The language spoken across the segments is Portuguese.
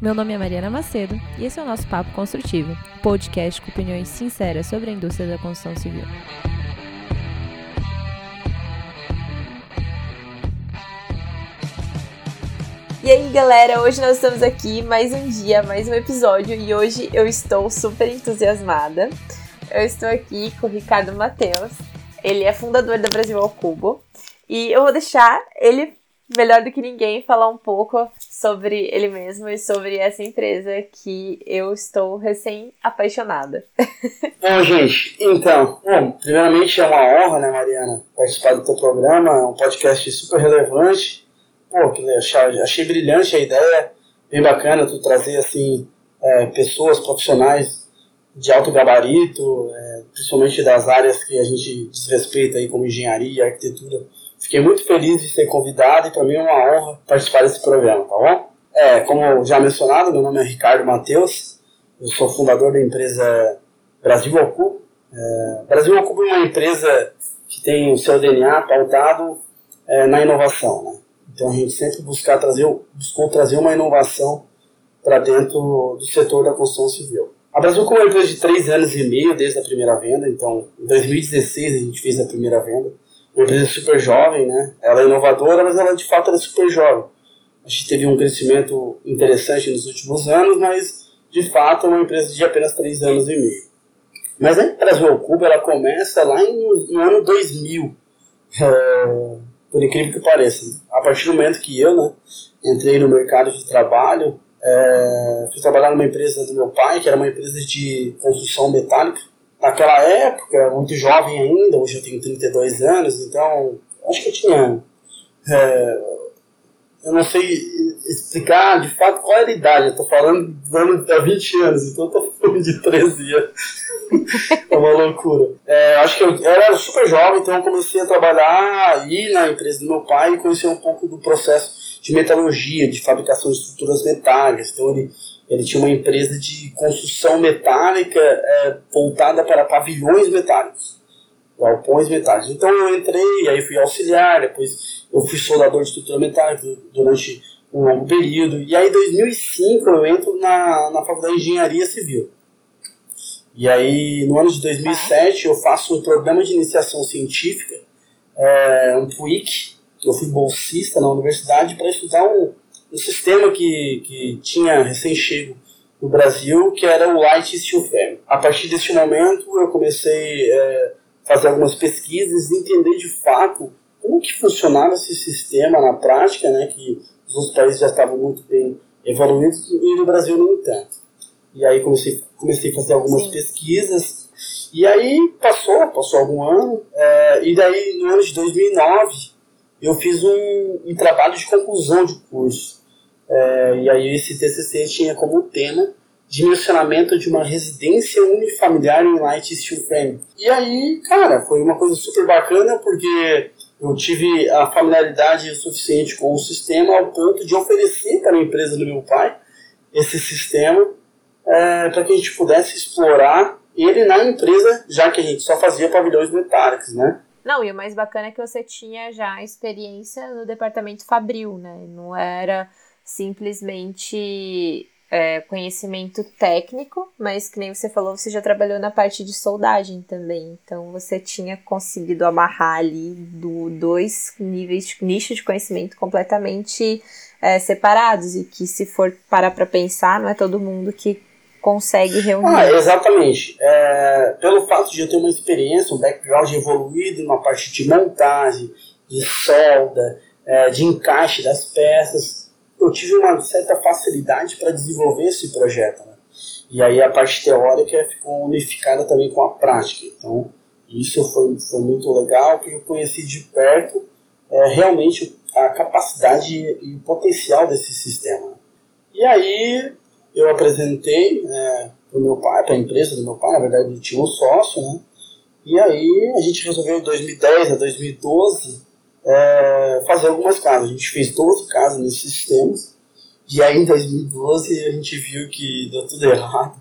Meu nome é Mariana Macedo e esse é o nosso Papo Construtivo, podcast com opiniões sinceras sobre a indústria da construção civil. E aí, galera, hoje nós estamos aqui mais um dia, mais um episódio e hoje eu estou super entusiasmada. Eu estou aqui com o Ricardo Matheus. Ele é fundador da Brasil ao Cubo e eu vou deixar ele melhor do que ninguém falar um pouco sobre ele mesmo e sobre essa empresa que eu estou recém-apaixonada. Bom, gente, então, bom, primeiramente é uma honra, né, Mariana, participar do teu programa, é um podcast super relevante. Pô, que achei, achei brilhante a ideia, bem bacana tu trazer, assim, é, pessoas profissionais de alto gabarito, é, principalmente das áreas que a gente desrespeita aí, como engenharia, arquitetura, Fiquei muito feliz de ser convidado e para mim é uma honra participar desse programa, tá bom? É, como já mencionado, meu nome é Ricardo Matheus, eu sou fundador da empresa Brasil Ocupa. É, Brasil Ocupa é uma empresa que tem o seu DNA pautado é, na inovação, né? Então a gente sempre buscar trazer, buscou trazer uma inovação para dentro do setor da construção civil. A Brasil como é uma empresa de três anos e meio desde a primeira venda, então em 2016 a gente fez a primeira venda uma empresa super jovem, né? Ela é inovadora, mas ela de fato é super jovem. A gente teve um crescimento interessante nos últimos anos, mas de fato é uma empresa de apenas 3 anos e meio. Mas a Brasil Cuba ela começa lá em, no ano 2000, é, por incrível que pareça. A partir do momento que eu né, entrei no mercado de trabalho, é, fui trabalhar numa empresa do meu pai, que era uma empresa de construção metálica, naquela época, muito jovem ainda, hoje eu tenho 32 anos, então acho que eu tinha. É, eu não sei explicar de fato qual era a idade, eu tô falando há 20 anos, então eu falando de 13 anos. é uma loucura. É, acho que eu, eu, era super jovem, então eu comecei a trabalhar aí na empresa do meu pai e conheci um pouco do processo de metalurgia, de fabricação de estruturas metálicas. Então ele ele tinha uma empresa de construção metálica é, voltada para pavilhões metálicos, galpões metálicos. Então eu entrei, aí fui auxiliar, depois eu fui soldador de estrutura metálica durante um longo período. E aí em 2005 eu entro na, na faculdade de engenharia civil. E aí no ano de 2007 eu faço um programa de iniciação científica, é, um PUIC, eu fui bolsista na universidade para estudar um um sistema que, que tinha recém-chego no Brasil, que era o Light Steel Frame. A partir desse momento, eu comecei a é, fazer algumas pesquisas e entender de fato como que funcionava esse sistema na prática, né, que os outros países já estavam muito bem evoluídos e no Brasil não tanto. E aí comecei, comecei a fazer algumas Sim. pesquisas e aí passou, passou algum ano, é, e daí no ano de 2009 eu fiz um, um trabalho de conclusão de curso é, e aí esse TCC tinha como tema dimensionamento de uma residência unifamiliar em light steel frame. E aí, cara, foi uma coisa super bacana porque eu tive a familiaridade suficiente com o sistema ao ponto de oferecer para a empresa do meu pai esse sistema é, para que a gente pudesse explorar ele na empresa, já que a gente só fazia pavilhões metálicos, né? Não, e o mais bacana é que você tinha já experiência no departamento fabril, né? Não era simplesmente é, conhecimento técnico, mas que nem você falou, você já trabalhou na parte de soldagem também. Então você tinha conseguido amarrar ali do, dois níveis de nicho de conhecimento completamente é, separados e que se for parar para pensar, não é todo mundo que consegue reunir. Ah, exatamente. É, pelo fato de eu ter uma experiência, um background evoluído na parte de montagem, de solda, é, de encaixe das peças, eu tive uma certa facilidade para desenvolver esse projeto. Né? E aí a parte teórica ficou unificada também com a prática. Então, isso foi, foi muito legal, porque eu conheci de perto é, realmente a capacidade e o potencial desse sistema. E aí eu apresentei é, para o meu pai, para a empresa do meu pai, na verdade ele tinha um sócio, né? E aí a gente resolveu em 2010 a 2012 é, fazer algumas casas. A gente fez 12 casas nesses sistemas. E aí em 2012 a gente viu que deu tudo errado.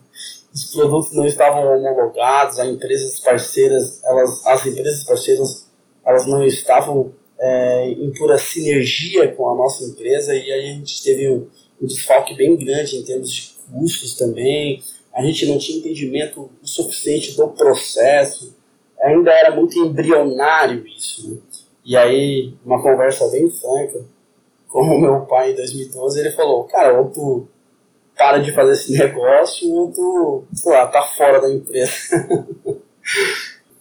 Os produtos não estavam homologados, as empresas parceiras, elas, as empresas parceiras, elas não estavam é, em pura sinergia com a nossa empresa e aí a gente teve um, um desfalque bem grande em termos de custos também. A gente não tinha entendimento o suficiente do processo. Ainda era muito embrionário isso. Né? E aí, uma conversa bem franca, como meu pai em 2012, ele falou, cara, ou tu para de fazer esse negócio ou tu, sei lá, tá fora da empresa.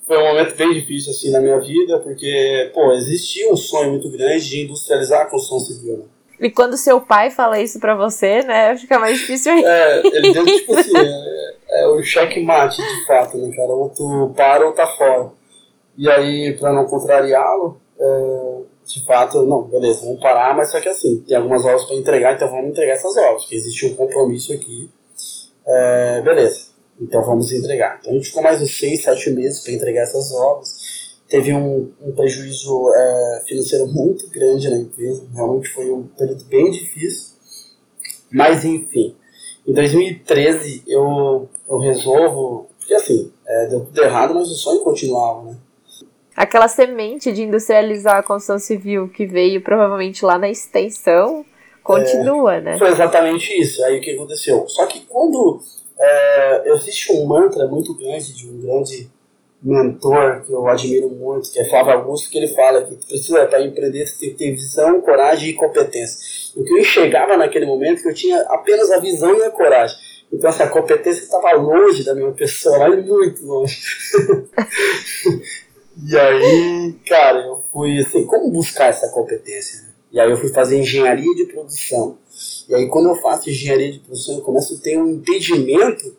Foi um momento bem difícil assim na minha vida, porque, pô, existia um sonho muito grande de industrializar a construção civil. Né? E quando seu pai fala isso pra você, né, fica mais difícil ainda. É, ele deu tipo assim, é, é o checkmate de fato, né, cara? Ou tu para ou tá fora. E aí, pra não contrariá-lo, é, de fato, não, beleza, vamos parar, mas só que assim, tem algumas obras para entregar, então vamos entregar essas obras, porque existe um compromisso aqui. É, beleza, então vamos entregar. Então a gente ficou mais uns 6, 7 meses para entregar essas obras. Teve um, um prejuízo é, financeiro muito grande na empresa, realmente foi um período bem difícil. Mas enfim, em 2013 eu, eu resolvo, porque assim, é, deu tudo errado, mas o sonho continuava, né? Aquela semente de industrializar a construção civil que veio provavelmente lá na extensão continua, é, né? Foi exatamente isso. Aí o que aconteceu? Só que quando é, existe um mantra muito grande de um grande mentor que eu admiro muito, que é Flávio Augusto, que ele fala que precisa para empreender você tem que ter visão, coragem e competência. O que eu enxergava naquele momento que eu tinha apenas a visão e a coragem. Então essa competência estava longe da minha pessoa, muito longe. E aí, cara, eu fui assim, como buscar essa competência? E aí eu fui fazer engenharia de produção. E aí quando eu faço engenharia de produção, eu começo a ter um entendimento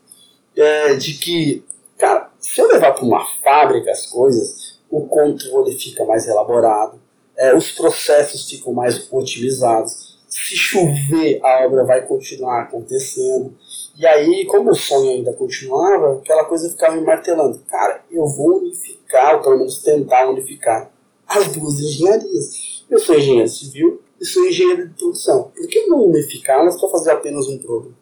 é, de que, cara, se eu levar para uma fábrica as coisas, o controle fica mais elaborado, é, os processos ficam mais otimizados. Se chover, a obra vai continuar acontecendo. E aí, como o sonho ainda continuava, aquela coisa ficava me martelando. Cara, eu vou unificar, ou pelo menos tentar unificar, as duas engenharias. Eu sou engenheiro civil e sou engenheiro de produção. Por que não unificá-las para fazer apenas um produto?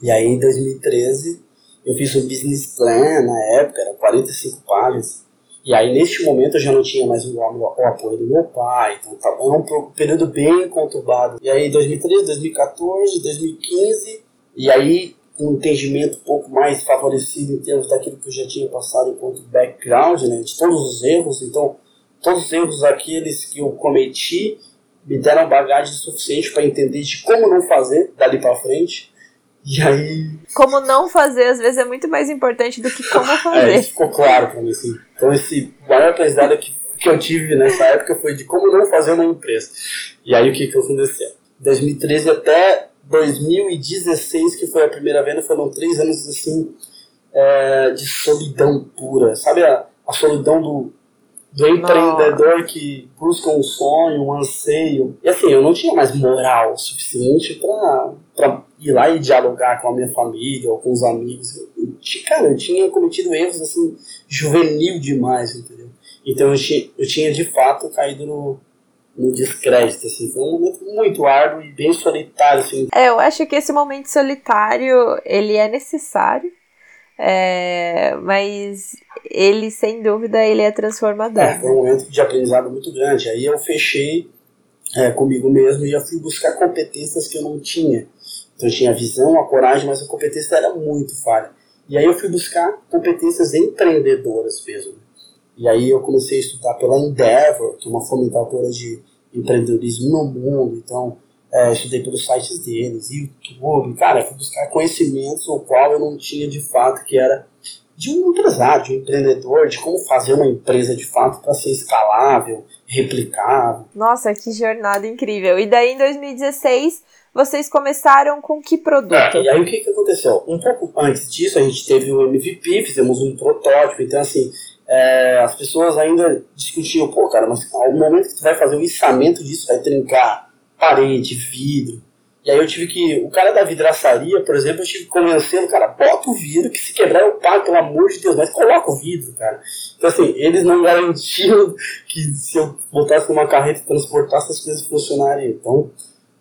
E aí, em 2013, eu fiz um business plan, na época, era 45 páginas. E aí, neste momento, eu já não tinha mais o, o, apoio do meu pai. Então, tá, era um período bem conturbado. E aí, 2013, 2014, 2015 e aí, um entendimento um pouco mais favorecido em termos daquilo que eu já tinha passado enquanto background, né, de todos os erros. Então, todos os erros aqueles que eu cometi me deram bagagem suficiente para entender de como não fazer dali para frente. E aí. Como não fazer, às vezes, é muito mais importante do que como é, fazer. é, ficou claro para mim, assim. Então, esse maior aprendizado que, que eu tive nessa época foi de como não fazer uma empresa. E aí, o que, que aconteceu? 2013 até 2016, que foi a primeira venda, foram três anos assim é, de solidão pura. Sabe a, a solidão do, do empreendedor que busca um sonho, um anseio. E assim, eu não tinha mais moral suficiente para ir lá e dialogar com a minha família ou com os amigos. Eu, cara, eu tinha cometido erros assim, juvenil demais, entendeu? Então eu tinha, eu tinha de fato caído no, no descrédito, assim. Foi um momento muito árduo e bem solitário, assim. É, eu acho que esse momento solitário, ele é necessário, é, mas ele, sem dúvida, ele é transformador. É, foi um momento de aprendizado muito grande. Aí eu fechei é, comigo mesmo e eu fui buscar competências que eu não tinha. Então eu tinha a visão, a coragem, mas a competência era muito falha. E aí eu fui buscar competências empreendedoras mesmo. E aí eu comecei a estudar pela Endeavor, que é uma fomentadora de empreendedorismo no mundo, então é, estudei pelos sites deles, YouTube, cara, fui buscar conhecimentos o qual eu não tinha de fato, que era de um empresário, de um empreendedor, de como fazer uma empresa de fato para ser escalável, replicável. Nossa, que jornada incrível! E daí em 2016 vocês começaram com que produto? É, e aí o que, que aconteceu? Um pouco antes disso a gente teve o MVP, fizemos um protótipo, então assim, é, as pessoas ainda discutiam, pô, cara, mas ao momento que tu vai fazer o içamento disso, vai trincar parede, vidro. E aí eu tive que. O cara da vidraçaria, por exemplo, eu tive que convencê-lo, cara, bota o vidro, que se quebrar eu pago, pelo amor de Deus, mas coloca o vidro, cara. Então assim, eles não garantiam que se eu botasse numa carreta e transportasse as coisas funcionariam. Então,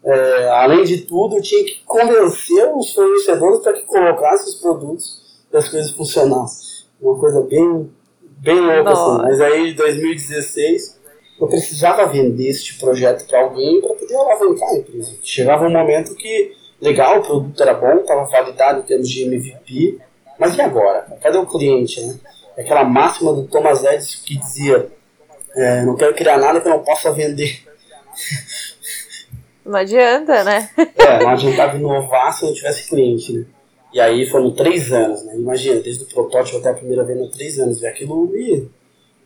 é, além de tudo, eu tinha que convencer os fornecedores para que colocassem os produtos e as coisas funcionassem. Uma coisa bem bem louco assim. Mas aí, em 2016, eu precisava vender este projeto para alguém para poder alavancar a empresa. Chegava um momento que, legal, o produto era bom, estava validado em termos de MVP, mas e agora? Cadê o cliente, né? Aquela máxima do Thomas Edison que dizia, é, não quero criar nada que eu não possa vender. Não adianta, né? é, não adiantava inovar se não tivesse cliente, né? E aí foram três anos, né? Imagina, desde o protótipo até a primeira venda, três anos. E aquilo me,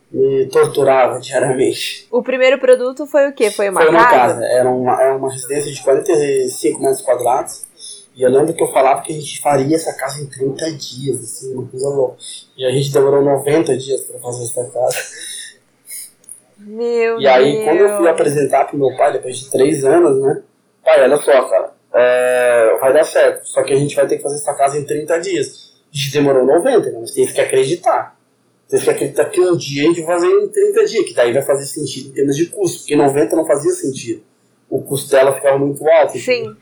me torturava diariamente. O primeiro produto foi o quê? Foi uma foi casa? Foi uma casa. Era uma, era uma residência de 45 metros quadrados. E eu lembro que eu falava que a gente faria essa casa em 30 dias, assim, uma coisa louca. E a gente demorou 90 dias para fazer essa casa. Meu e aí, quando eu fui apresentar pro meu pai, depois de três anos, né? Pai, olha só, cara, é, vai dar certo. Só que a gente vai ter que fazer essa casa em 30 dias. A gente demorou 90, né? Mas tem que acreditar. Tem que acreditar que um dia a gente vai fazer em 30 dias, que daí vai fazer sentido em termos de custo, porque 90 não fazia sentido. O custo dela ficava muito alto. Sim.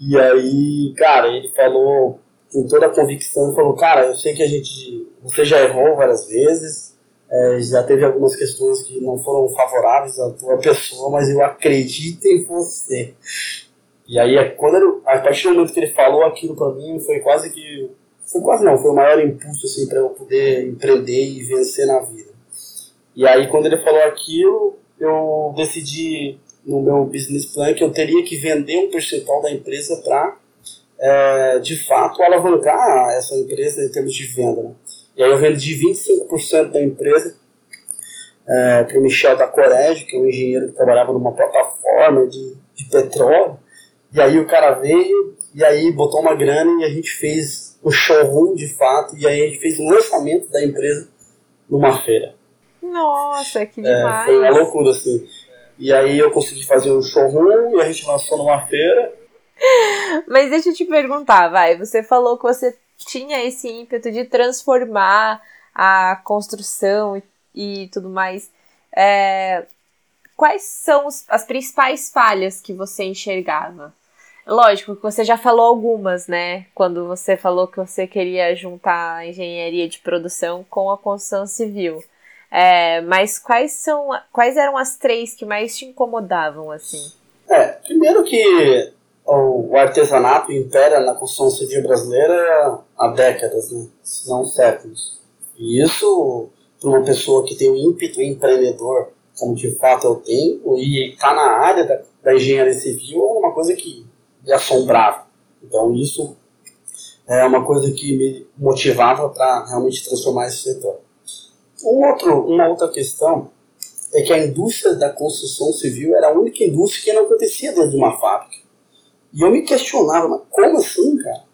E aí, cara, ele falou com toda a convicção, falou, cara, eu sei que a gente, você já errou várias vezes, é, já teve algumas questões que não foram favoráveis à tua pessoa, mas eu acredito em você. E aí, quando ele, a partir do momento que ele falou aquilo para mim, foi quase que. Foi quase não, foi o maior impulso assim, para eu poder empreender e vencer na vida. E aí, quando ele falou aquilo, eu decidi no meu business plan que eu teria que vender um percentual da empresa para, é, de fato, alavancar essa empresa em termos de venda. Né? E aí eu vendi 25% da empresa é, para o Michel da Corege, que é um engenheiro que trabalhava numa plataforma de, de petróleo. E aí o cara veio e aí botou uma grana e a gente fez o showroom de fato. E aí a gente fez o lançamento da empresa numa feira. Nossa, que demais! É, foi uma loucura assim. E aí eu consegui fazer um showroom e a gente lançou numa feira. Mas deixa eu te perguntar, vai. Você falou que você tinha esse ímpeto de transformar a construção e, e tudo mais. É, quais são os, as principais falhas que você enxergava? Lógico que você já falou algumas, né? Quando você falou que você queria juntar a engenharia de produção com a construção civil. É, mas quais são, quais eram as três que mais te incomodavam assim? É, primeiro que o artesanato impera na construção civil brasileira há décadas, né? se não séculos. E isso, para uma pessoa que tem um ímpeto empreendedor, como de fato eu tenho, e está na área da, da, engenharia civil, é uma coisa que me assombrava. Então isso é uma coisa que me motivava para realmente transformar esse setor. Um outro, uma outra questão é que a indústria da construção civil era a única indústria que não acontecia dentro de uma fábrica. E eu me questionava, mas como assim, cara?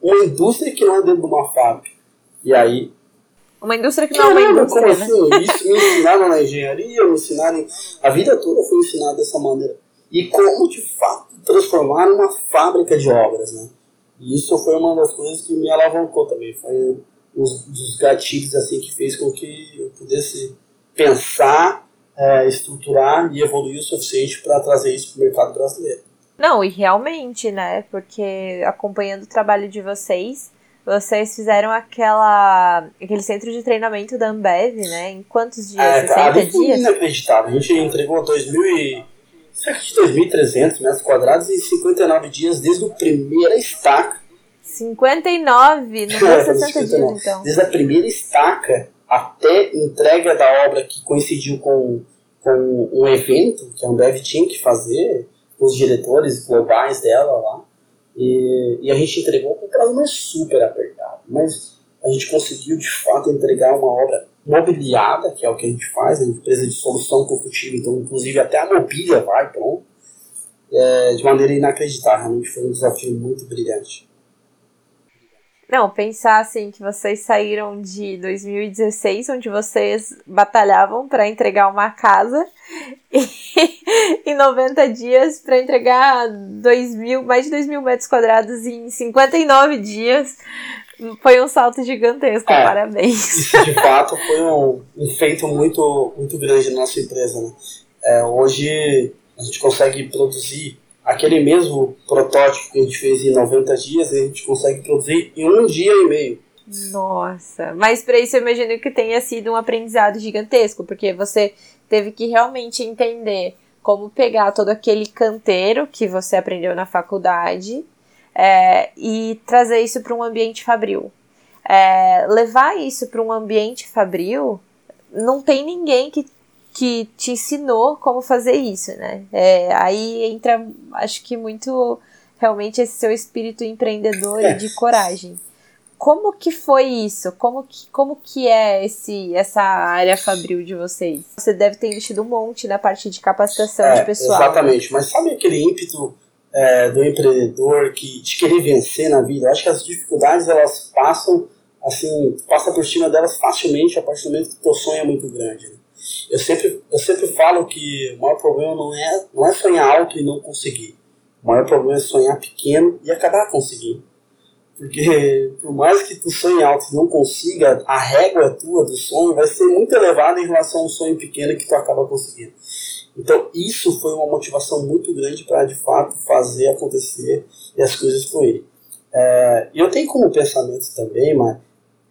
Uma indústria que não é dentro de uma fábrica. E aí. Uma indústria que não é uma indústria. Como né? assim? Isso me ensinaram na engenharia, me ensinaram. A vida toda foi ensinada dessa maneira. E como de fato transformar numa fábrica de obras, né? E isso foi uma das coisas que me alavancou também. Foi um dos gatilhos assim que fez com que eu pudesse pensar, é, estruturar e evoluir o suficiente para trazer isso para o mercado brasileiro. Não, e realmente, né? Porque acompanhando o trabalho de vocês, vocês fizeram aquela aquele centro de treinamento da Ambev, né? Em quantos dias? É, 60 ali dias? inacreditável. A gente entregou 2.000 e... cerca de 2.300 metros quadrados em 59 dias, desde o primeira estaca. 59? Não deu 60 dias, então. Desde a primeira estaca até entrega da obra que coincidiu com, com um evento que a Ambev tinha que fazer os diretores globais dela lá. E, e a gente entregou com um prazo super apertado. Mas a gente conseguiu, de fato, entregar uma obra mobiliada, que é o que a gente faz, a empresa de solução construtiva, então, inclusive, até a mobília vai pronto, é, de maneira inacreditável. Realmente foi um desafio muito brilhante. Não, pensar assim que vocês saíram de 2016, onde vocês batalhavam para entregar uma casa, e em 90 dias para entregar 2 mil, mais de 2 mil metros quadrados em 59 dias. Foi um salto gigantesco, é, parabéns. Isso de fato foi um, um feito muito, muito grande na nossa empresa. Né? É, hoje a gente consegue produzir aquele mesmo protótipo que a gente fez em 90 dias, a gente consegue produzir em um dia e meio. Nossa, mas para isso eu imagino que tenha sido um aprendizado gigantesco, porque você teve que realmente entender Como pegar todo aquele canteiro que você aprendeu na faculdade é, e trazer isso para um ambiente fabril. É, levar isso para um ambiente fabril, não tem ninguém que, que te ensinou como fazer isso, né? É, aí entra, acho que muito realmente esse seu espírito empreendedor e de coragem. Como que foi isso? Como que, como que é esse, essa área fabril de vocês? Você deve ter investido um monte na parte de capacitação é, de pessoal. Exatamente, mas sabe aquele ímpeto é, do empreendedor que de querer vencer na vida? Eu acho que as dificuldades elas passam assim, passa por cima delas facilmente a partir do momento que o teu sonho é muito grande. Né? Eu sempre, eu sempre falo que o maior problema não é, não é sonhar alto e não conseguir. O maior problema é sonhar pequeno e acabar conseguindo. Porque por mais que tu sonhe alto e não consiga, a régua tua do sonho vai ser muito elevada em relação ao sonho pequeno que tu acaba conseguindo. Então isso foi uma motivação muito grande para de fato fazer acontecer e as coisas fluírem. É, eu tenho como pensamento também, mas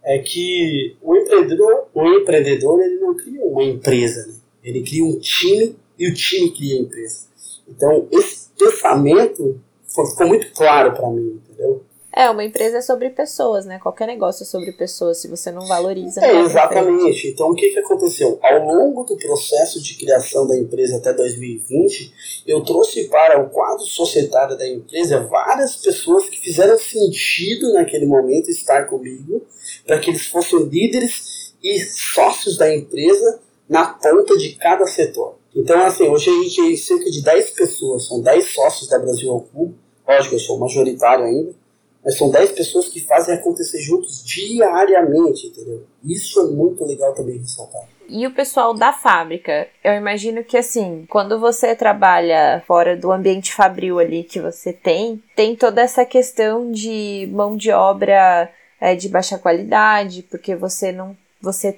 é que o empreendedor, o empreendedor ele não cria uma empresa, né? ele cria um time e o time cria a empresa. Então esse pensamento ficou muito claro para mim, entendeu? É, uma empresa é sobre pessoas, né? Qualquer negócio é sobre pessoas. Se você não valoriza. É, exatamente. Então, o que, que aconteceu? Ao longo do processo de criação da empresa até 2020, eu trouxe para o quadro societário da empresa várias pessoas que fizeram sentido naquele momento estar comigo, para que eles fossem líderes e sócios da empresa na ponta de cada setor. Então, assim, hoje a gente tem cerca de 10 pessoas, são 10 sócios da Brasil ao Cubo. Lógico, eu sou majoritário ainda mas são 10 pessoas que fazem acontecer juntos diariamente, entendeu? Isso é muito legal também ressaltar. E o pessoal da fábrica, eu imagino que assim, quando você trabalha fora do ambiente fabril ali que você tem, tem toda essa questão de mão de obra é, de baixa qualidade, porque você não. você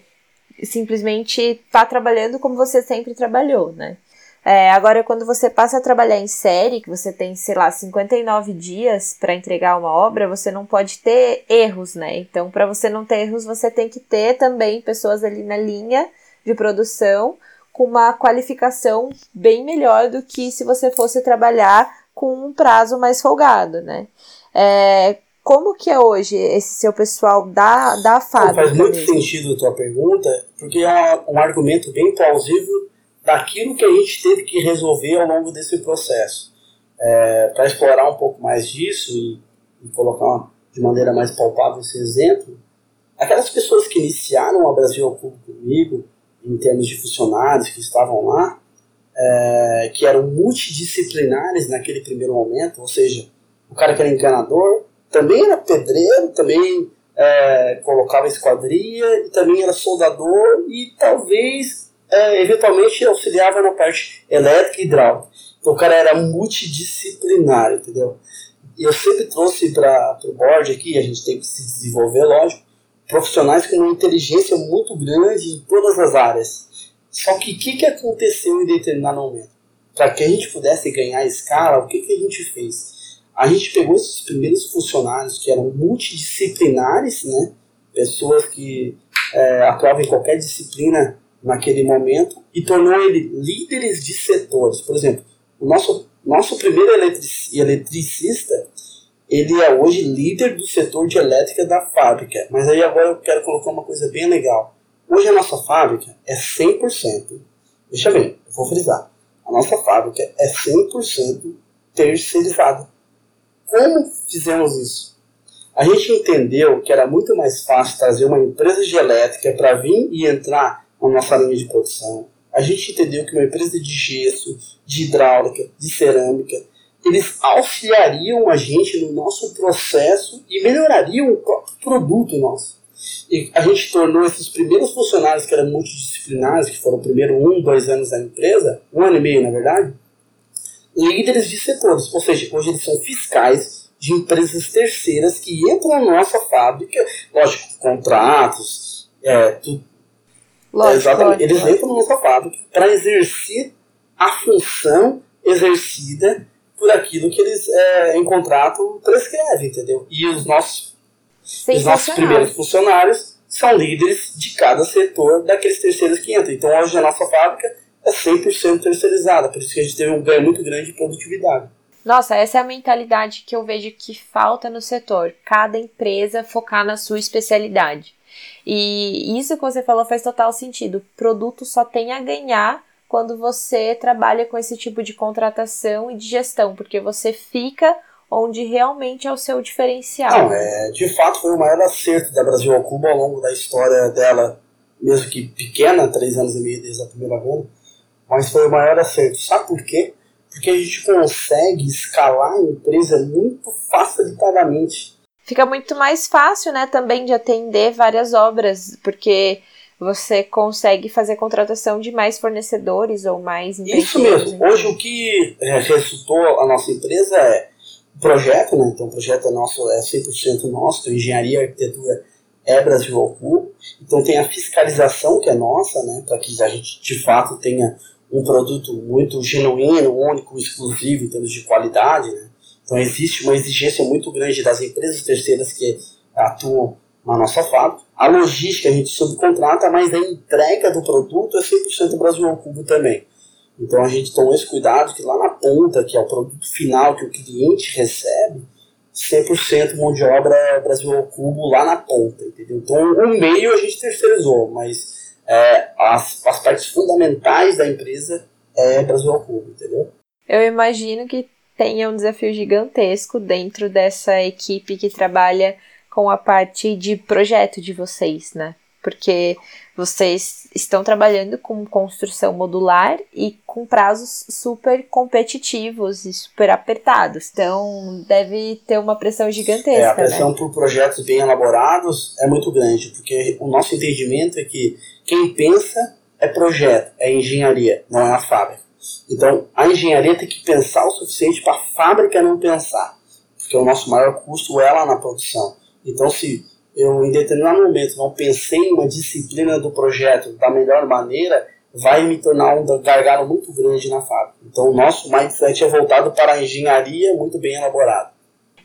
simplesmente está trabalhando como você sempre trabalhou, né? É, agora, quando você passa a trabalhar em série, que você tem, sei lá, 59 dias para entregar uma obra, você não pode ter erros, né? Então, para você não ter erros, você tem que ter também pessoas ali na linha de produção com uma qualificação bem melhor do que se você fosse trabalhar com um prazo mais folgado, né? É, como que é hoje esse seu pessoal da, da fábrica? Faz muito mesmo? sentido a tua pergunta, porque é um, um argumento bem plausível daquilo que a gente teve que resolver ao longo desse processo. É, Para explorar um pouco mais disso e, e colocar de maneira mais palpável esse exemplo, aquelas pessoas que iniciaram a Brasil ao Cubo comigo, em termos de funcionários que estavam lá, é, que eram multidisciplinares naquele primeiro momento, ou seja, o cara que era encanador também era pedreiro, também é, colocava esquadria, e também era soldador e talvez é, eventualmente auxiliava na parte elétrica e hidráulica. Então o cara era multidisciplinar, entendeu? Eu sempre trouxe para o board aqui, a gente tem que se desenvolver, lógico, profissionais com uma inteligência muito grande em todas as áreas. Só que o que, que aconteceu em determinado momento? Para que a gente pudesse ganhar escala, o que, que a gente fez? A gente pegou esses primeiros funcionários que eram multidisciplinares, né? pessoas que é, atuavam em qualquer disciplina naquele momento e tornou ele líderes de setores. Por exemplo, o nosso, nosso primeiro eletric, eletricista, ele é hoje líder do setor de elétrica da fábrica. Mas aí agora eu quero colocar uma coisa bem legal. Hoje a nossa fábrica é 100%, deixa bem, eu vou frisar, a nossa fábrica é 100% terceirizada. Como fizemos isso? A gente entendeu que era muito mais fácil trazer uma empresa de elétrica para vir e entrar na nossa linha de produção. A gente entendeu que uma empresa de gesso, de hidráulica, de cerâmica, eles auxiliariam a gente no nosso processo e melhorariam o próprio produto nosso. E a gente tornou esses primeiros funcionários que eram multidisciplinares, que foram primeiro um, dois anos da empresa, um ano e meio na verdade, líderes de setores. Ou seja, hoje eles são fiscais de empresas terceiras que entram na nossa fábrica, lógico, contratos, é, tudo, Lógico, exatamente. Eles entram no nossa fábrica para exercer a função exercida por aquilo que eles, é, em contrato, prescrevem, entendeu? E os nossos, os nossos primeiros funcionários são líderes de cada setor daqueles terceiros que entram. Então, hoje, a nossa fábrica é é 100% terceirizada, por isso que a gente teve um ganho muito grande de produtividade. Nossa, essa é a mentalidade que eu vejo que falta no setor. Cada empresa focar na sua especialidade. E isso que você falou faz total sentido. O produto só tem a ganhar quando você trabalha com esse tipo de contratação e de gestão, porque você fica onde realmente é o seu diferencial. Não, é, de fato foi o maior acerto da Brasil ao Cubo ao longo da história dela, mesmo que pequena, três anos e meio desde a primeira venda, mas foi o maior acerto. Sabe por quê? Porque a gente consegue escalar a empresa muito facilitadamente. Fica muito mais fácil, né, também de atender várias obras, porque você consegue fazer contratação de mais fornecedores ou mais Isso mesmo. Hoje o que é, resultou a nossa empresa é o projeto, né? Então o projeto é nosso, é 100% nosso, então engenharia e arquitetura é Brasil ao Então tem a fiscalização que é nossa, né? Para que a gente de fato tenha um produto muito genuíno, único, exclusivo em termos de qualidade, né? Então existe uma exigência muito grande das empresas terceiras que atuam na nossa fábrica. A logística a gente subcontrata, mas a entrega do produto é 100% Brasil ao cubo também. Então a gente toma esse cuidado que lá na ponta, que é o produto final que o cliente recebe, 100% mão de obra Brasil ao cubo lá na ponta, entendeu? Então o meio a gente terceirizou, mas é, as, as partes fundamentais da empresa é Brasil ao cubo, entendeu? Eu imagino que tenha um desafio gigantesco dentro dessa equipe que trabalha com a parte de projeto de vocês, né? Porque vocês estão trabalhando com construção modular e com prazos super competitivos e super apertados. Então, deve ter uma pressão gigantesca. É, a pressão né? por projetos bem elaborados é muito grande, porque o nosso entendimento é que quem pensa é projeto, é engenharia, não é a fábrica. Então, a engenharia tem que pensar o suficiente para a fábrica não pensar, porque o nosso maior custo é lá na produção. Então, se eu em determinado momento não pensei em uma disciplina do projeto da melhor maneira, vai me tornar um gargalo muito grande na fábrica. Então, o nosso mindset é voltado para a engenharia muito bem elaborada.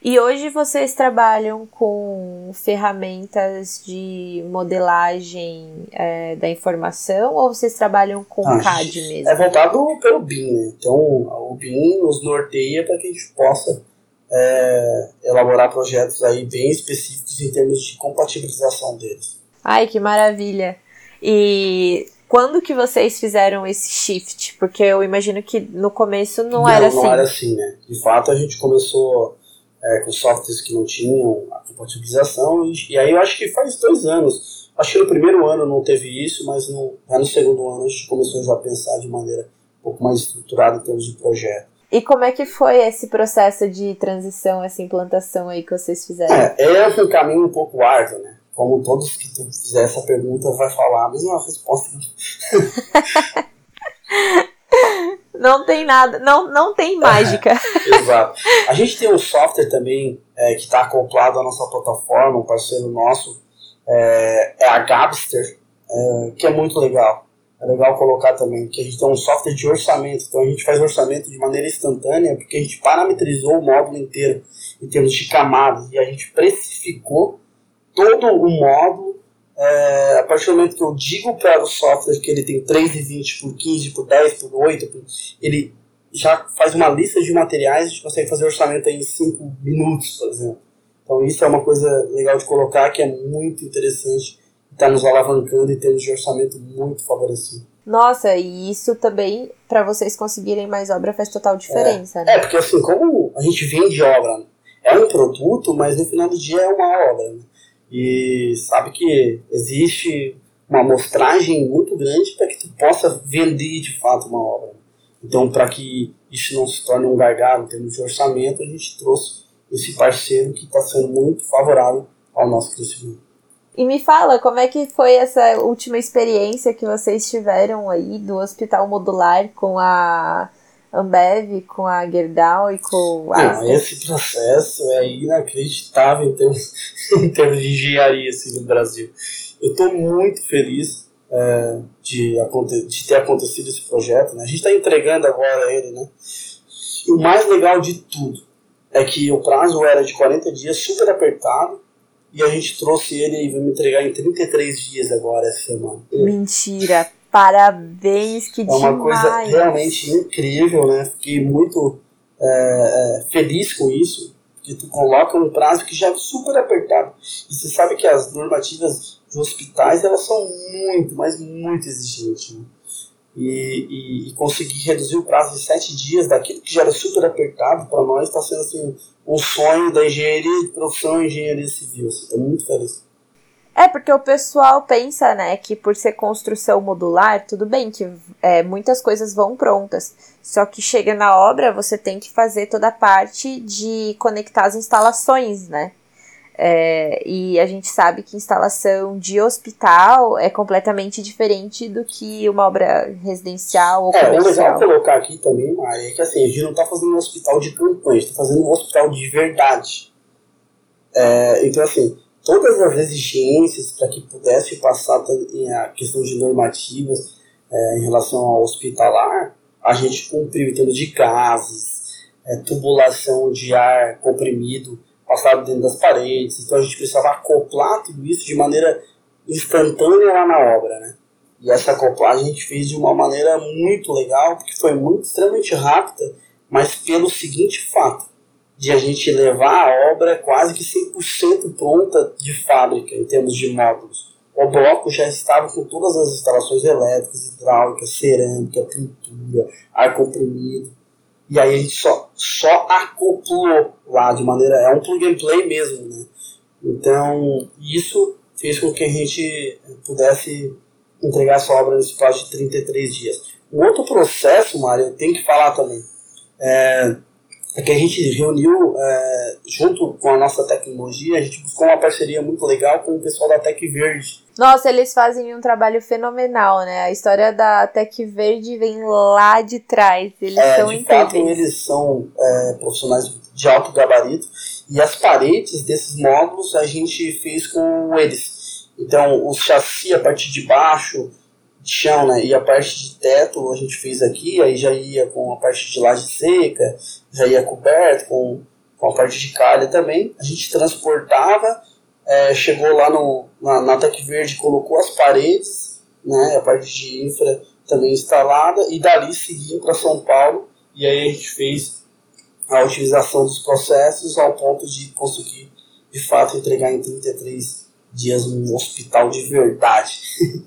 E hoje vocês trabalham com ferramentas de modelagem é, da informação ou vocês trabalham com ah, CAD mesmo? É voltado pelo BIM, né? Então o BIM nos norteia para que a gente possa é, elaborar projetos aí bem específicos em termos de compatibilização deles. Ai, que maravilha! E quando que vocês fizeram esse shift? Porque eu imagino que no começo não, não era assim. Não era assim, né? De fato, a gente começou é, com softwares que não tinham a compatibilização, e, e, aí eu acho que faz dois anos. Acho que no primeiro ano não teve isso, mas no, já no segundo ano a gente começou já a pensar de maneira um pouco mais estruturada em termos de projeto. E como é que foi esse processo de transição, essa implantação aí que vocês fizeram? É, é um caminho um pouco árduo, né? Como todos que tu fizer essa pergunta vai falar a mesma resposta. não tem nada, não, não tem mágica. É, exato. A gente tem um software também é, que está acoplado à nossa plataforma, um parceiro nosso, é, é a Gabster, é, que é muito legal é legal colocar também que a gente tem um software de orçamento, então a gente faz orçamento de maneira instantânea, porque a gente parametrizou o módulo inteiro em termos de camadas e a gente precificou todo o módulo. É, a partir do momento que eu digo para o software que ele tem 3,20 por 15, por 10, por 8, por, ele já faz uma lista de materiais, a gente consegue fazer orçamento em 5 minutos, por exemplo. Então isso é uma coisa legal de colocar que é muito interessante está nos alavancando em termos de orçamento muito favorecido. Nossa, e isso também, para vocês conseguirem mais obra, faz total diferença, é, né? É, porque assim, como a gente vende obra, é um produto, mas no final do dia é uma obra, né? E sabe que existe uma amostragem muito grande para que tu possa vender de fato uma obra. Então, para que isso não se torne um gargalo em termos de orçamento, a gente trouxe esse parceiro que está sendo muito favorável ao nosso crescimento. E me fala, como é que foi essa última experiência que vocês tiveram aí do hospital modular com a Ambev, com a Gerdau e com a Não, esse processo é inacreditável em termos, em termos de engenharia assim, no Brasil. Eu estou muito feliz é, de, de, ter acontecido esse projeto. Né? A gente está entregando agora ele, né? E o mais legal de tudo é que o prazo era de 40 dias, super apertado, e a gente trouxe ele e vai me entregar em 33 dias agora essa semana. Mentira! Parabéns, que demais! É uma coisa realmente incrível, né? Fiquei muito é, é, feliz com isso, porque tu coloca um prazo que já é super apertado. E você sabe que as normativas de hospitais, elas são muito, mas muito exigentes, né? E, e, e, conseguir reduzir o prazo de sete dias daquilo que já era super apertado para nós está sendo assim, um sonho da engenharia de profissão engenharia civil. Estou assim, muito feliz. É, porque o pessoal pensa, né, que por ser construção modular, tudo bem que é, muitas coisas vão prontas. Só que chega na obra, você tem que fazer toda a parte de conectar as instalações, né? É, e a gente sabe que instalação de hospital é completamente diferente do que uma obra residencial ou é, comercial. É legal colocar aqui também, Maria, é que assim, a gente não está fazendo um hospital de campanha, a gente está fazendo um hospital de verdade. É, então, assim, todas as exigências para que pudesse passar a questão de normativas é, em relação ao hospitalar, a gente cumpriu em termos de gases, é, tubulação de ar comprimido passado dentro das paredes, então a gente precisava acoplar tudo isso de maneira instantânea lá na obra, né? E essa acoplagem a gente fez de uma maneira muito legal, porque foi muito extremamente rápida, mas pelo seguinte fato, de a gente levar a obra quase que 100% pronta de fábrica, em termos de módulos. O bloco já estava com todas as instalações elétricas, hidráulicas, cerâmica, pintura, ar comprimido. E aí a gente só, só acoplou lá de maneira. É um plug and play mesmo, né? Então, isso fez com que a gente pudesse entregar essa obra nesse prazo de 33 dias. Um outro processo, Mário, eu tenho que falar também. É, é que a gente reuniu, é, junto com a nossa tecnologia, a gente buscou uma parceria muito legal com o pessoal da Tec Verde. Nossa, eles fazem um trabalho fenomenal, né? A história da Tec Verde vem lá de trás. Eles é, são de incríveis. Fato, eles são é, profissionais de alto gabarito e as paredes desses módulos a gente fez com eles. Então, o chassi a partir de baixo, de chão, né? E a parte de teto a gente fez aqui, aí já ia com a parte de laje seca, já ia coberto com, com a parte de calha também. A gente transportava, é, chegou lá no, na, na Tec Verde, colocou as paredes, né? A parte de infra também instalada, e dali seguia para São Paulo, e aí a gente fez a utilização dos processos ao ponto de conseguir, de fato, entregar em 33 dias um hospital de verdade.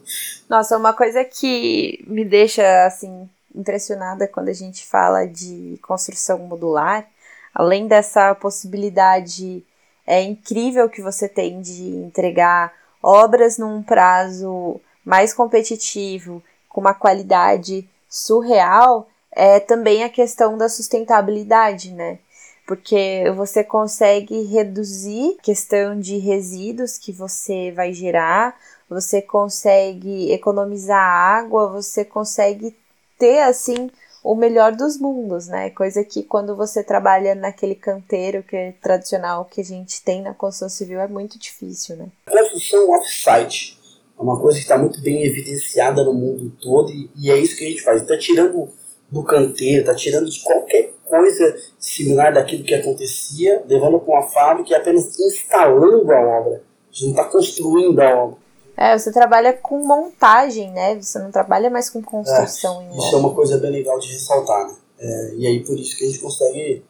Nossa, uma coisa que me deixa assim impressionada quando a gente fala de construção modular, além dessa possibilidade é incrível que você tem de entregar obras num prazo mais competitivo, com uma qualidade surreal, é também a questão da sustentabilidade, né? Porque você consegue reduzir questão de resíduos que você vai gerar, você consegue economizar água, você consegue ter assim o melhor dos mundos, né? Coisa que quando você trabalha naquele canteiro que é tradicional que a gente tem na construção civil é muito difícil, né? Construção off-site é uma coisa que está muito bem evidenciada no mundo todo e, e, é isso que a gente faz. Está tirando do canteiro, está tirando de qualquer coisa similar daquilo que acontecia, levando para uma fábrica e apenas instalando a obra. A gente não está construindo a obra. É, você trabalha com montagem, né? Você não trabalha mais com construção. É, isso é uma coisa bem legal de ressaltar, né? É, e aí por isso que a gente consegue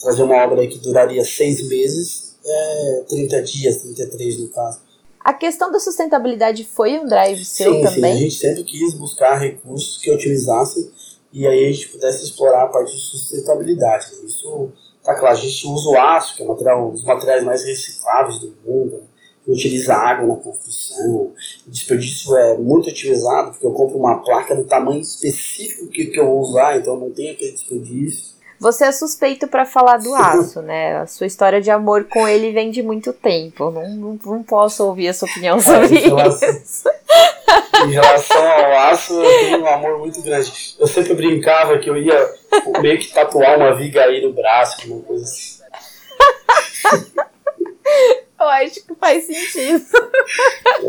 trazer uma obra que duraria seis meses, é, 30 dias, 33 no caso. A questão da sustentabilidade foi um drive seu sim, também? Sim, a gente sempre quis buscar recursos que utilizassem e aí a gente pudesse explorar a parte de sustentabilidade. Isso, tá claro, a gente usa o aço, que é material, um dos materiais mais recicláveis do mundo, né? Utiliza água na construção. O desperdício é muito otimizado, porque eu compro uma placa do tamanho específico que, que eu vou usar, então não tem aquele desperdício. Você é suspeito para falar do aço, né? A sua história de amor com ele vem de muito tempo. Não, não, não posso ouvir a sua opinião sobre é, em relação, isso. Em relação ao aço, eu tenho um amor muito grande. Eu sempre brincava que eu ia meio que tatuar uma viga aí no braço, uma coisa assim. Eu acho que faz sentido.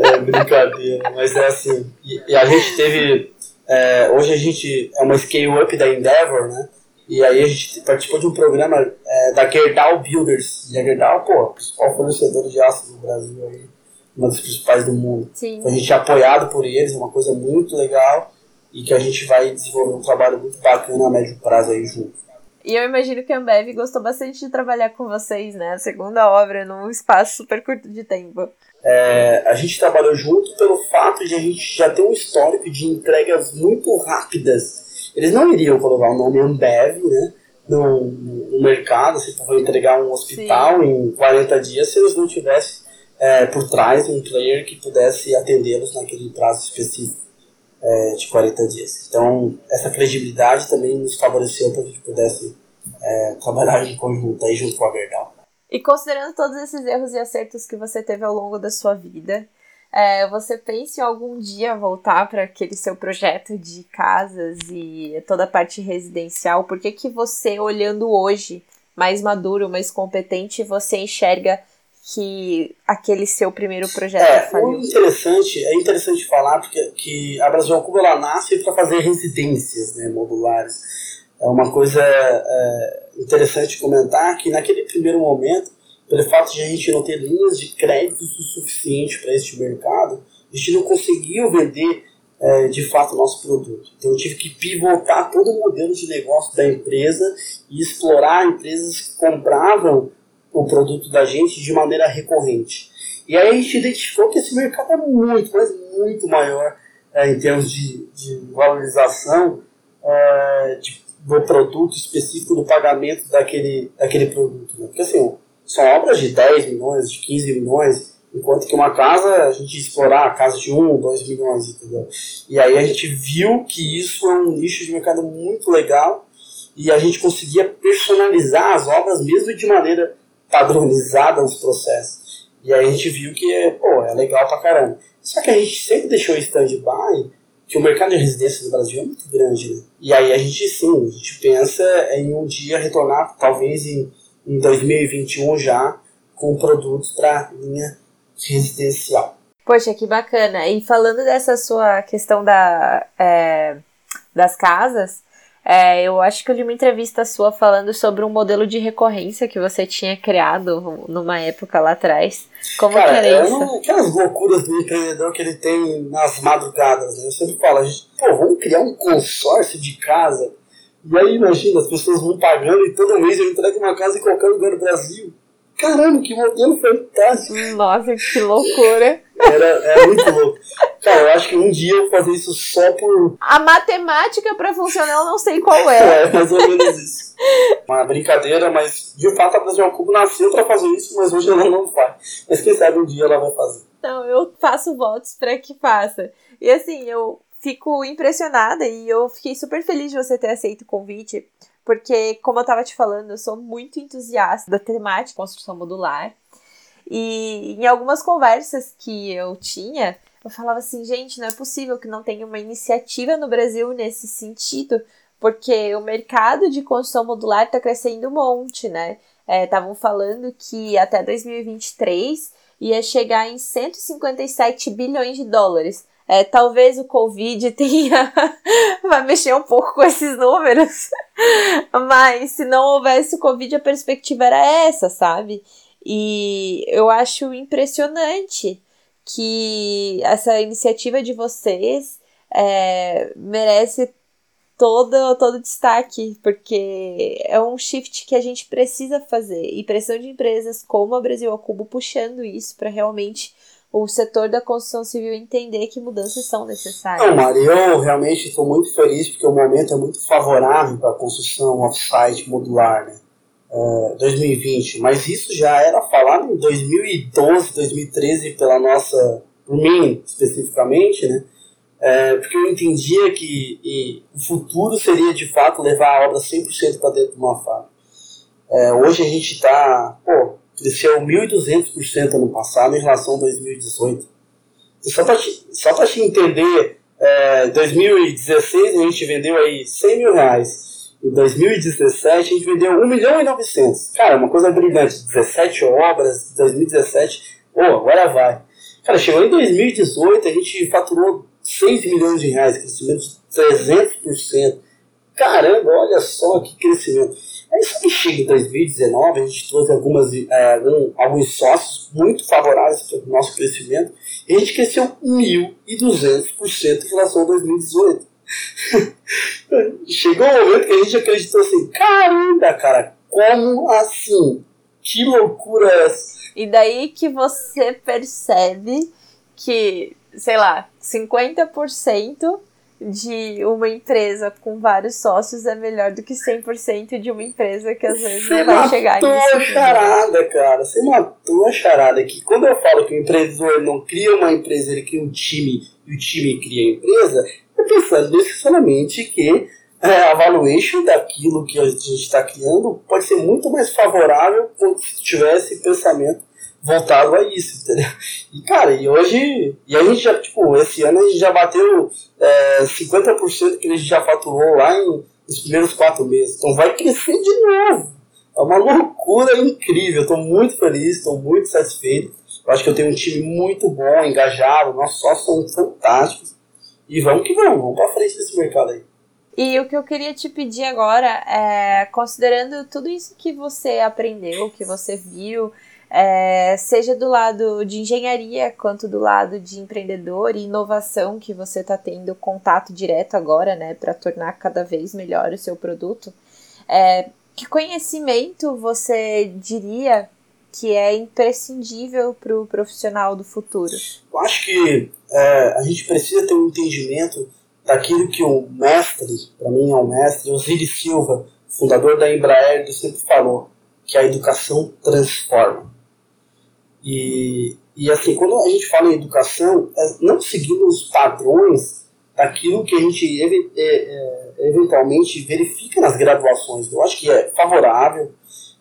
É brincadeira, mas é assim. E, e a gente teve. É, hoje a gente é uma scale-up da Endeavor, né? E aí a gente participou de um programa é, da Gerdau Builders. E a Gerdau, pô, principal fornecedor de aço no Brasil aí, uma das principais do mundo. Sim. Então a gente é apoiado por eles, é uma coisa muito legal. e que a gente vai desenvolver um trabalho muito bacana a médio prazo aí junto. E eu imagino que a Ambev gostou bastante de trabalhar com vocês, né? A segunda obra num espaço super curto de tempo. É, a gente trabalhou junto pelo fato de a gente já ter um histórico de entregas muito rápidas. Eles não iriam colocar o nome Ambev, né? No, no mercado, se for entregar um hospital Sim. em 40 dias, se eles não tivessem é, por trás um player que pudesse atendê-los naquele prazo específico é, de 40 dias. Então, essa credibilidade também nos favoreceu para que a gente pudesse é, trabalhar em conjunto aí junto com a Verdal. E considerando todos esses erros e acertos que você teve ao longo da sua vida, é, você pensa em algum dia voltar para aquele seu projeto de casas e toda a parte residencial? Por que, que você, olhando hoje, mais maduro, mais competente, você enxerga que aquele seu primeiro projeto é, faliu? Interessante, é interessante falar porque que a Brasil Cuba ela nasce para fazer residências né, modulares. É uma coisa é, interessante comentar que naquele primeiro momento, pelo fato de a gente não ter linhas de crédito o suficiente para este mercado, a gente não conseguiu vender é, de fato o nosso produto. Então eu tive que pivotar todo o modelo de negócio da empresa e explorar empresas que compravam o produto da gente de maneira recorrente. E aí a gente identificou que esse mercado é muito, mas muito maior é, em termos de, de valorização é, de, do produto específico, do pagamento daquele, daquele produto. Né? Porque assim, são obras de 10 milhões, de 15 milhões, enquanto que uma casa, a gente explorar a casa de 1, 2 milhões, entendeu? E aí a gente viu que isso é um nicho de mercado muito legal e a gente conseguia personalizar as obras mesmo de maneira padronizada os processos. E aí a gente viu que, pô, é legal pra caramba. Só que a gente sempre deixou stand-by que o mercado de residência no Brasil é muito grande, né? E aí a gente, sim, a gente pensa em um dia retornar, talvez em, em 2021 já, com produtos para linha residencial. Poxa, que bacana. E falando dessa sua questão da, é, das casas, é, eu acho que eu li uma entrevista sua falando sobre um modelo de recorrência que você tinha criado numa época lá atrás. Como Cara, que era é isso? Uma, aquelas loucuras do empreendedor que ele tem nas madrugadas, né? Eu sempre falo, a gente, pô, vamos criar um consórcio de casa. E aí, imagina, as pessoas vão pagando e todo mês eu entrego uma casa em qualquer lugar do Brasil. Caramba, que modelo fantástico! Nossa, que loucura! Era, era muito louco. Cara, eu acho que um dia eu vou fazer isso só por. A matemática pra funcionar eu não sei qual é. É, mais ou menos isso. Uma brincadeira, mas de fato a Brasil Cubo nasceu pra fazer isso, mas hoje ela não faz. Mas quem sabe um dia ela vai fazer. Não, eu faço votos pra que faça. E assim, eu fico impressionada e eu fiquei super feliz de você ter aceito o convite porque, como eu tava te falando, eu sou muito entusiasta da temática construção modular. E em algumas conversas que eu tinha, eu falava assim, gente, não é possível que não tenha uma iniciativa no Brasil nesse sentido, porque o mercado de construção modular está crescendo um monte, né? Estavam é, falando que até 2023 ia chegar em 157 bilhões de dólares. É, talvez o Covid tenha. vai mexer um pouco com esses números. Mas se não houvesse o Covid, a perspectiva era essa, sabe? E eu acho impressionante que essa iniciativa de vocês é, merece todo, todo destaque, porque é um shift que a gente precisa fazer. E pressão de empresas como a Brasil ao Cubo puxando isso para realmente o setor da construção civil entender que mudanças são necessárias. Não, Mari, eu realmente estou muito feliz porque o momento é muito favorável para a construção off-site modular, né? Uh, 2020, mas isso já era falado em 2012, 2013 pela nossa, por mim especificamente, né? É, porque eu entendia que e, o futuro seria de fato levar a obra 100% para dentro de uma fábrica. É, hoje a gente está, pô, cresceu 1.200% ano passado em relação a 2018. E só para te, te entender, é, 2016 a gente vendeu aí 100 mil reais. Em 2017 a gente vendeu 1 milhão e 900. Cara, uma coisa brilhante. 17 obras, 2017, pô, agora vai. Cara, chegou em 2018 a gente faturou 6 milhões de reais, crescimento de 300%. Caramba, olha só que crescimento. Aí só que chega em 2019, a gente trouxe algumas, é, alguns sócios muito favoráveis para o nosso crescimento, e a gente cresceu 1.200% em relação a 2018. Chegou um momento que a gente acreditou assim, caramba, cara, como assim? Que loucura é essa? E daí que você percebe que, sei lá, 50% de uma empresa com vários sócios é melhor do que 100% de uma empresa que às vezes Você não vai chegar matou nisso. a charada, cara. Você matou a charada. Que quando eu falo que o empreendedor não cria uma empresa, ele cria um time e o time cria a empresa, pensando necessariamente que é, a valuation daquilo que a gente está criando pode ser muito mais favorável quando tivesse pensamento voltado a isso, entendeu? E, cara, e hoje, e a gente já, tipo, esse ano a gente já bateu é, 50% que a gente já faturou lá em, nos primeiros quatro meses. Então vai crescer de novo. É uma loucura incrível. Tô muito feliz, estou muito satisfeito. Eu acho que eu tenho um time muito bom, engajado, nossos sócios são fantásticos. E vamos que vamos, vamos pra frente desse mercado aí. E o que eu queria te pedir agora é, considerando tudo isso que você aprendeu, que você viu, é, seja do lado de engenharia quanto do lado de empreendedor e inovação que você está tendo contato direto agora, né, para tornar cada vez melhor o seu produto, é, que conhecimento você diria que é imprescindível para o profissional do futuro? Eu acho que é, a gente precisa ter um entendimento daquilo que o mestre, para mim é o mestre, Osiris Silva, fundador da Embraer, sempre falou, que a educação transforma. E, e assim, quando a gente fala em educação, é não seguindo os padrões daquilo que a gente ev é, é, eventualmente verifica nas graduações. Eu acho que é favorável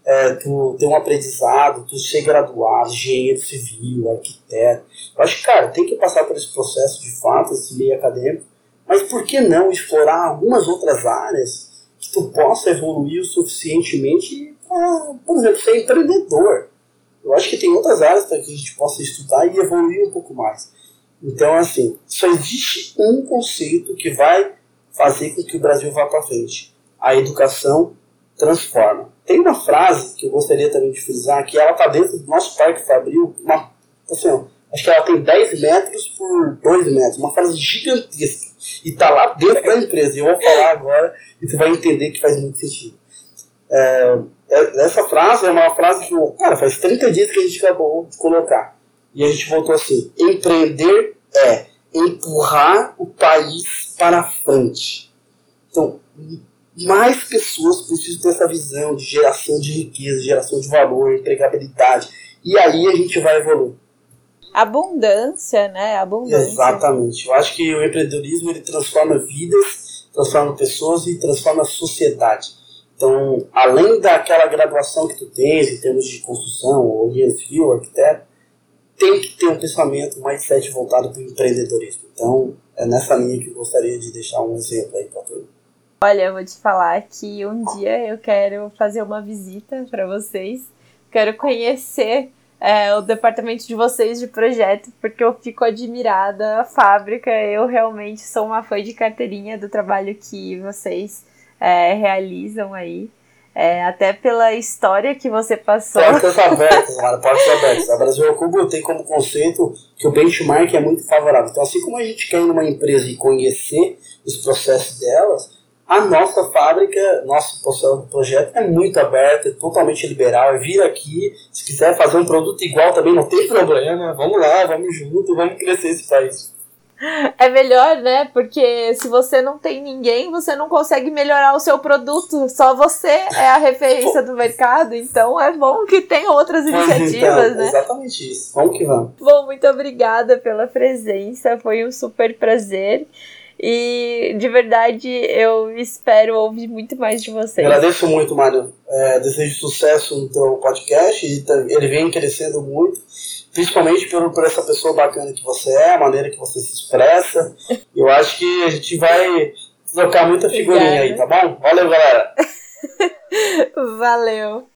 é, tu ter um aprendizado, tu ser graduado, engenheiro civil, arquiteto. Eu acho que, cara, tem que passar por esse processo de fato, esse meio acadêmico, mas por que não explorar algumas outras áreas que tu possa evoluir o suficientemente para, por exemplo, ser empreendedor? Eu acho que tem outras áreas que a gente possa estudar e evoluir um pouco mais. Então, assim, só existe um conceito que vai fazer com que o Brasil vá para frente. A educação transforma. Tem uma frase que eu gostaria também de frisar, que ela está dentro do nosso Parque Fabril, uma, assim, acho que ela tem 10 metros por 2 metros, uma frase gigantesca. E está lá dentro da empresa. Eu vou falar agora e você vai entender que faz muito sentido. É, essa frase é uma frase que, cara, faz 30 dias que a gente acabou de colocar. E a gente voltou assim: empreender é empurrar o país para frente. Então, mais pessoas precisam ter essa visão de geração de riqueza, geração de valor, empregabilidade. E aí a gente vai evoluir. Abundância, né? Abundância. Exatamente. Eu acho que o empreendedorismo ele transforma vidas, transforma pessoas e transforma a sociedade. Então, além daquela graduação que tu tens em termos de construção, ou engenheiro civil, arquiteto, tem que ter um pensamento, um mindset voltado para o empreendedorismo. Então, é nessa linha que eu gostaria de deixar um exemplo aí para turma. Olha, eu vou te falar que um dia eu quero fazer uma visita para vocês, quero conhecer é, o departamento de vocês de projeto, porque eu fico admirada a fábrica. Eu realmente sou uma fã de carteirinha do trabalho que vocês é, realizam aí. É, até pela história que você passou. Portas abertas, mano, portas abertas. A Brasil Cubo tem como conceito que o benchmark é muito favorável. Então, assim como a gente quer ir numa empresa e conhecer os processos delas, a nossa fábrica, nosso projeto é muito aberto, é totalmente liberal. É vir aqui, se quiser fazer um produto igual também, não tem problema. Vamos lá, vamos junto, vamos crescer esse país. É melhor, né? Porque se você não tem ninguém, você não consegue melhorar o seu produto. Só você é a referência do mercado. Então é bom que tenha outras iniciativas, então, né? Exatamente isso. Vamos que vamos. Bom, muito obrigada pela presença. Foi um super prazer. E de verdade eu espero ouvir muito mais de vocês. Agradeço muito, Mário. É, desejo sucesso no teu podcast. Ele vem crescendo muito principalmente por, por essa pessoa bacana que você é, a maneira que você se expressa. Eu acho que a gente vai trocar muita figurinha aí, tá bom? Valeu, galera! Valeu!